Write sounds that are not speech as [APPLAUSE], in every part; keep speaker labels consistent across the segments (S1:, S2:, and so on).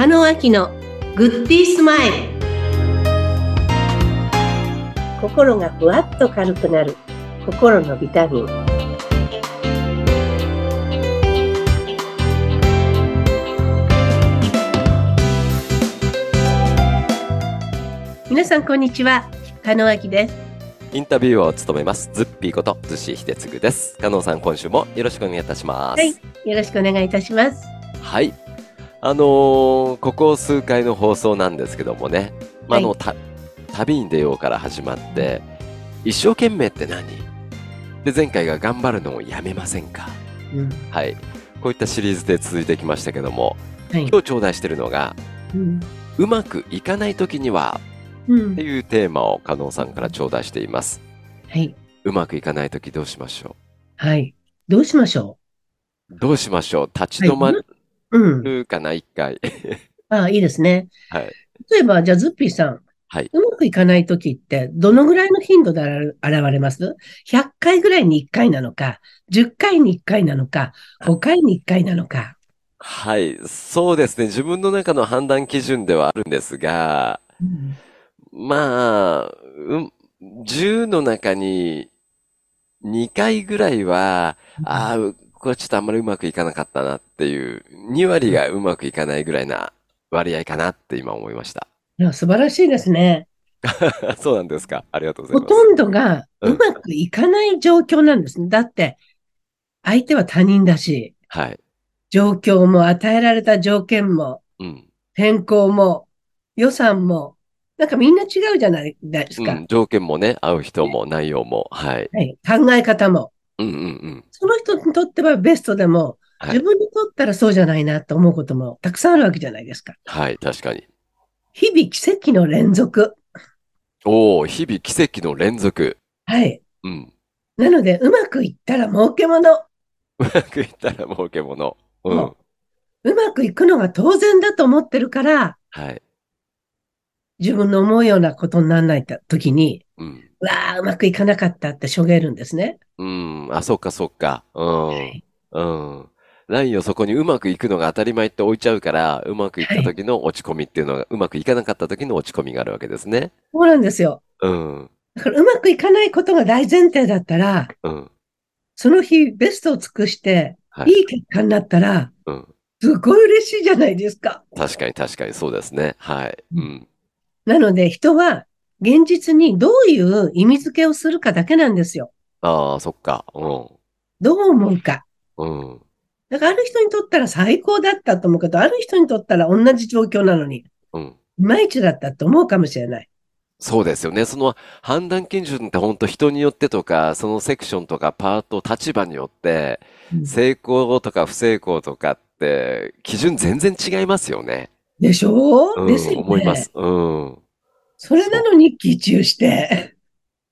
S1: 中野明のグッディースマイル。心がふわっと軽くなる。心のビタミン。皆さんこんにちは。加納明です。
S2: インタビューを務めます。ズッピーことズシヒデツグです。加納さん今週もよろしくお願いいたします。
S1: はい。よろしくお願いいたします。
S2: はいあのーここ数回の放送なんですけどもね、まああの、
S1: は
S2: た旅に出ようから始まって一生懸命って何？で前回が頑張るのをやめませんか？
S1: うん。
S2: はい。こういったシリーズで続いてきましたけども
S1: はい。
S2: 今日頂戴してるのが
S1: うん。
S2: うまくいかない時には
S1: うん。
S2: っていうテーマを加納さんから頂戴しています。
S1: はい。
S2: うまくいかない時どうしましょ
S1: はい。どうしましょ
S2: う？どうしましょう？立ち止ま
S1: ううん。
S2: るかな一回 [LAUGHS]
S1: ああ、いいですね。
S2: はい
S1: 例えば、じゃあ、ズッピーさん。
S2: はい。
S1: うまくいかないときって、どのぐらいの頻度で現れます ?100 回ぐらいに1回なのか、10回に1回なのか、5回に1回なのか。
S2: はい。そうですね。自分の中の判断基準ではあるんですが、
S1: うん
S2: まあ、うん、10の中に2回ぐらいは、ああ、これちょっとあんまりうまくいかなかったなっていう、2割がうまくいかないぐらいな割合かなって今思いました。
S1: いや素晴らしいですね。[LAUGHS]
S2: そうなんですか。ありがとうございます。
S1: ほとんどが
S2: う
S1: まくいかない状況なんですね。だって、相手は他人だし、
S2: はい。
S1: 状況も与えられた条件も、
S2: うん。
S1: 天候も、予算も、なんかみんな違うじゃないですか。
S2: うん。条件もね、合う人も内容も。はい。
S1: はい、考え方も。
S2: うんうんうん。
S1: その人にとってはベストでも、
S2: はい
S1: 自分にとったらそうじゃないなと思うこともたくさんあるわけじゃないですか。
S2: はい。確かに。
S1: 日々奇跡の連続。
S2: おお、日々奇跡の連続。
S1: はい。
S2: うん。
S1: なので、うまくいったら儲けもの。
S2: うまくいったら儲けもの。うん。
S1: もうまくいくのが当然だと思ってるから、
S2: はい。
S1: 自分の思うようなことにならない時に、
S2: うん。
S1: うわあ、うまくいかなかったってしょげるんですね。
S2: うん。あ、そっかそっか。うん。
S1: はい
S2: うん。ラインをそこにうまくいくのが当たり前って置いちゃうから、うまくいった時の落ち込みっていうのが、うまくいかなかった時の落ち込みがあるわけですね。
S1: そうなんですよ。
S2: うん。
S1: だからうまくいかないことが大前提だったら、
S2: うん。
S1: その日ベストを尽くして、
S2: はい。
S1: いい結果になったら、
S2: うん。
S1: すごい嬉しいじゃないですか。
S2: 確かに確かにそうですね。はい。うん。
S1: なので人は現実にどういう意味付けをするかだけなんですよ。
S2: ああ、そっか。う
S1: どう思うか。
S2: ん。うん。
S1: だからある人にとったら最高だったと思うけど、ある人にとったら同じ状況なのに、
S2: うん。
S1: いまいちだったと思うかもしれない。
S2: そうですよね。その判断基準って本当人によってとか、そのセクションとかパート、立場によって、
S1: うん
S2: 成功とか不成功とかって、基準全然違いますよね。
S1: でしょ？
S2: うん、
S1: ですよね
S2: 思います。。うん。
S1: それなのに期中して、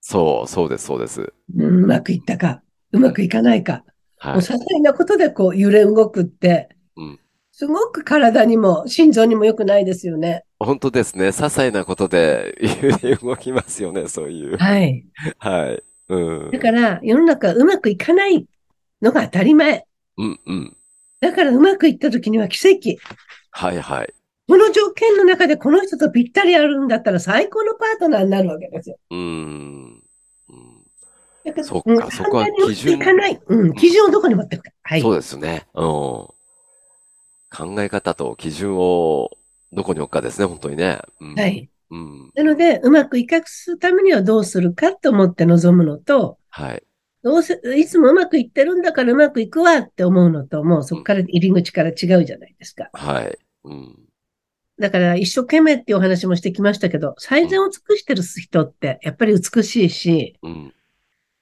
S2: そう、そうです、そうです。
S1: うんうまくいったか、うまくいかないか。も
S2: はい。
S1: う些細なことでこう揺れ動くって
S2: うん、
S1: すごく体にも心臓にも良くないですよね。
S2: 本当ですね。些細なことで揺れ動きますよね、そういう。
S1: はい。
S2: はい。うん。
S1: だから世の中うまくいかないのが当たり前。
S2: うん、うん。
S1: だからうまくいった時には奇跡。
S2: はい、はい。
S1: この条件の中でこの人とぴったりあるんだったら最高のパートナーになるわけですよ。
S2: うーん。そっか
S1: うん
S2: そこは基準
S1: いかない。うん、基準をどこに持っていくか。はい。
S2: そうですね。うん。考え方と基準をどこに置くかですね、本当にね。うん。
S1: はい。
S2: うん。
S1: なので、うまくいかすためにはどうするかと思って臨むのと、
S2: はい。
S1: どうせ、いつもうまくいってるんだからうまくいくわって思うのと、もうそこから入り口から違うじゃないですか。
S2: はい。うん。
S1: だから一生懸命っていうお話もしてきましたけど、最善を尽くしてる人ってやっぱり美しいし、
S2: うん。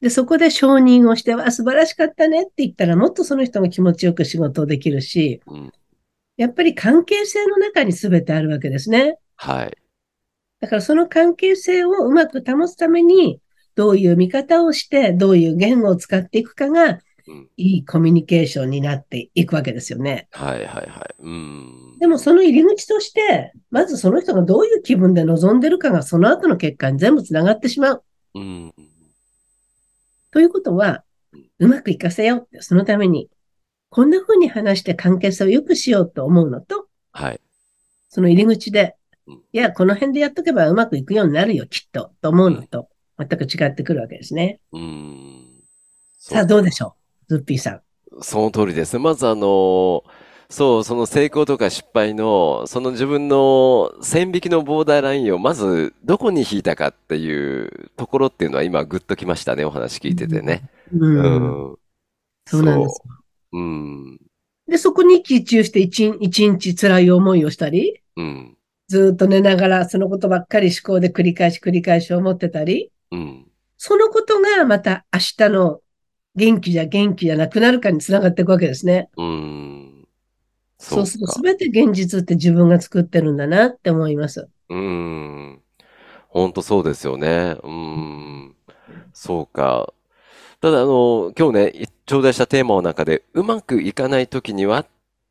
S1: で、そこで承認をして、わ、素晴らしかったねって言ったら、もっとその人も気持ちよく仕事をできるし、
S2: うん。
S1: やっぱり関係性の中に全てあるわけですね。
S2: はい。
S1: だからその関係性をうまく保つために、どういう見方をして、どういう言語を使っていくかが、
S2: うん。
S1: いいコミュニケーションになっていくわけですよね。
S2: はい、はい、はい。うん。
S1: でもその入り口として、まずその人がどういう気分で臨んでるかがその後の結果に全部つながってしまう。
S2: うん。
S1: ということは、うまくいかせようって、そのために、こんな風に話して関係性を良くしようと思うのと、
S2: はい。
S1: その入り口で
S2: うん、
S1: いや、この辺でやっとけばうまくいくようになるよ、きっと、と思うのと、全く違ってくるわけですね。
S2: うーん。
S1: さあ、どうでしょうズッピーさん。
S2: その通りですね。まずあの、そう、その成功とか失敗の、その自分の線引きのボーダーラインをまずどこに引いたかっていうところっていうのは今グッときましたね。お話聞いててね。
S1: う。
S2: うんん。
S1: そうなんです。
S2: うん。
S1: で、そこに集中して一日辛い思いをしたり、
S2: うん。
S1: ずーっと寝ながらそのことばっかり思考で繰り返し繰り返し思ってたり、
S2: うん。
S1: そのことがまた明日の元気じゃ元気じゃなくなるかにつながっていくわけですね。
S2: うん。
S1: そうすると
S2: か。
S1: 全て現実って自分が作ってるんだなって思います。
S2: うん。本当そうですよね。うん。そうか。ただ、あの、今日ね、頂戴したテーマの中で、うまくいかないときにはっ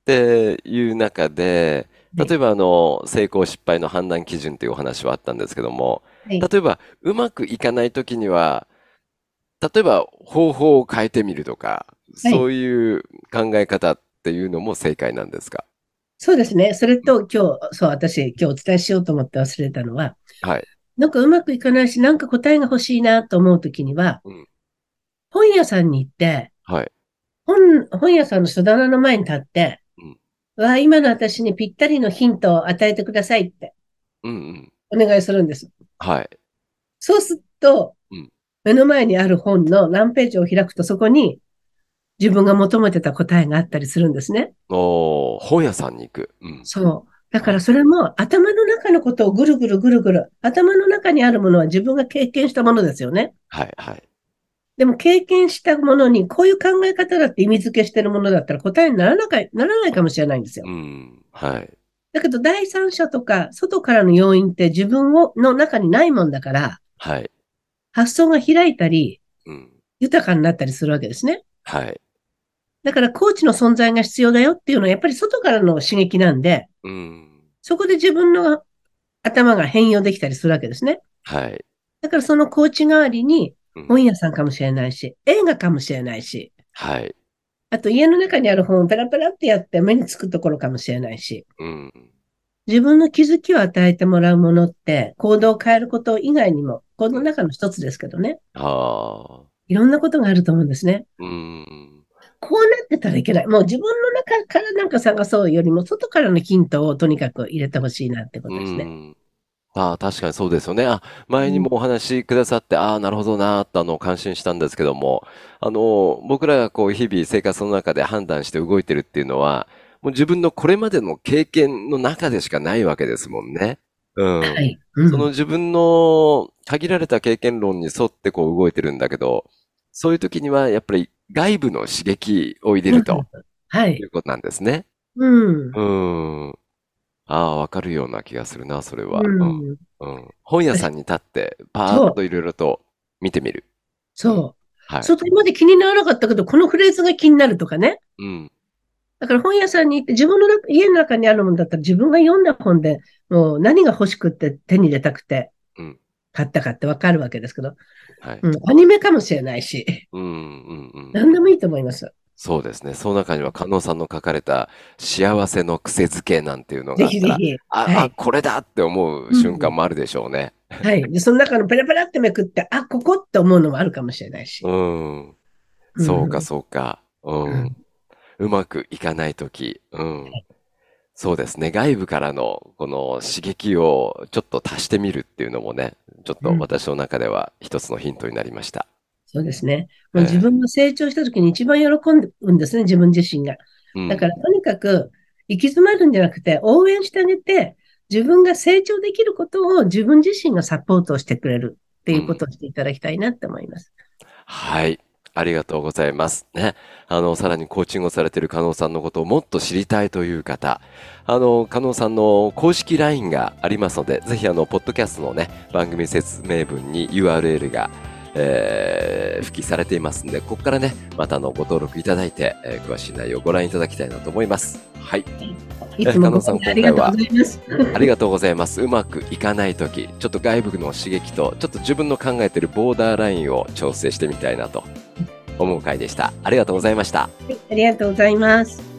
S2: ていう中で、
S1: はい
S2: 例えば、あの、成功失敗の判断基準というお話はあったんですけども、
S1: はい
S2: 例えば、うまくいかないときには、例えば、方法を変えてみるとか、
S1: はい
S2: そういう考え方っていうのも正解なんですか？
S1: そうですね。それと今日、そう、私今日お伝えしようと思って忘れたのは、
S2: はい。
S1: なんかうまくいかないし、なんか答えが欲しいなと思うときには、
S2: うん
S1: 本屋さんに行って、
S2: はい。
S1: 本、本屋さんの書棚の前に立って、
S2: うん
S1: わあ、今の私にぴったりのヒントを与えてくださいって
S2: うんうん。
S1: お願いするんです。
S2: はい。
S1: そうすると、
S2: うん
S1: 目の前にある本の何ページを開くとそこに自分が求めてた答えがあったりするんですね。
S2: おー、本屋さんに行く。うん。
S1: そう。だからそれも頭の中のことをぐるぐるぐるぐる、頭の中にあるものは自分が経験したものですよね。
S2: はい、はい。
S1: でも経験したものにこういう考え方だって意味付けしてるものだったら答えにならなかならないかもしれないんですよ
S2: う。ん。はい。
S1: だけど第三者とか外からの要因って自分をの中にないもんだから、
S2: はい。
S1: 発想が開いたり、
S2: うん。
S1: 豊かになったりするわけですね。
S2: はい。
S1: だからコーチの存在が必要だよっていうのはやっぱり外からの刺激なんで、
S2: うん。
S1: そこで自分の頭が変容できたりするわけですね。
S2: はい。
S1: だからそのコーチ代わりに
S2: うん
S1: 本屋さんかもしれないし、映画かもしれないし、
S2: はい。
S1: あと家の中にある本をペラペラってやって目につくところかもしれないし、
S2: うん。
S1: 自分の気づきを与えてもらうものって行動を変えること以外にも、この中の一つですけどね、
S2: ああ。
S1: いろんなことがあると思うんですね。
S2: うん。
S1: こうなってたらいけない。もう自分の中からなんか探そうよりも、外からのヒントをとにかく入れてほしいなってことですね。
S2: うん。ああ、確かにそうですよね。あ、前にもお話しくださって、ああ、なるほどなーってあの、感心したんですけども、あの、僕らがこう、日々生活の中で判断して動いてるっていうのは、もう自分のこれまでの経験の中でしかないわけですもんね。うん。
S1: はい。うん
S2: その自分の限られた経験論に沿ってこう動いてるんだけど、そういう時にはやっぱり外部の刺激を入れると
S1: はい
S2: い。うことなんですね。
S1: うん。
S2: うん。ああ、わかるような気がするな、それは。
S1: う
S2: うん。
S1: ん。
S2: うん。本屋さんに立って、パーッといろいろと見てみる。
S1: そ
S2: は
S1: う。それまで気にならなかったけど、このフレーズが気になるとかね。
S2: い。うん。
S1: だから本屋さんに行って自分の中家の中にあるものだったら自分が読んだ本でもう何が欲しくって手に入れたくて
S2: うん
S1: 買ったかってわかるわけですけど、
S2: はい。
S1: うん、アニメかもしれないし、
S2: うん、うん、うん。
S1: 何でもいいと思います。
S2: そうですね。その中には、加納さんの書かれた幸せの癖づけなんていうのがあ
S1: ぜひぜひ。
S2: あ、
S1: はい
S2: あ、これだって思う瞬間もあるでしょうね。
S1: はい。で、その中のペラペラってめくって、あ、ここって思うのもあるかもしれないし。
S2: うん。
S1: うん
S2: そうか、そうか。う
S1: うん
S2: ん。うまくいかないとき。うん。そうですね。外部からのこの刺激をちょっと足してみるっていうのもね、ちょっと
S1: うん
S2: 私の中では一つのヒントになりました。
S1: そうですね。もう
S2: ええ
S1: 自分が成長した時に一番喜んでるんですね、自分自身が。
S2: うん。
S1: だからとにかく行き詰まるんじゃなくて応援してあげて、自分が成長できることを自分自身がサポートしてくれるっていうことをしていただきたいなって思います。
S2: はい。ありがとうございます。ね。あの、さらにコーチングをされている加納さんのことをもっと知りたいという方、あの、加納さんの公式 LINE がありますので、ぜひあの、ポッドキャストのね、番組説明文に URL が、えー、付記されていますので、ここからね、またあの、ご登録いただいて、えー詳しい内容をご覧いただきたいなと思います。はい。
S1: いつも
S2: 加納さん
S1: ごありがとうございます。[LAUGHS]
S2: ありがとうございます。うまくいかないとき、ちょっと外部の刺激と、ちょっと自分の考えているボーダーラインを調整してみたいなと思う回でした。ありがとうございました。
S1: はいありがとうございます。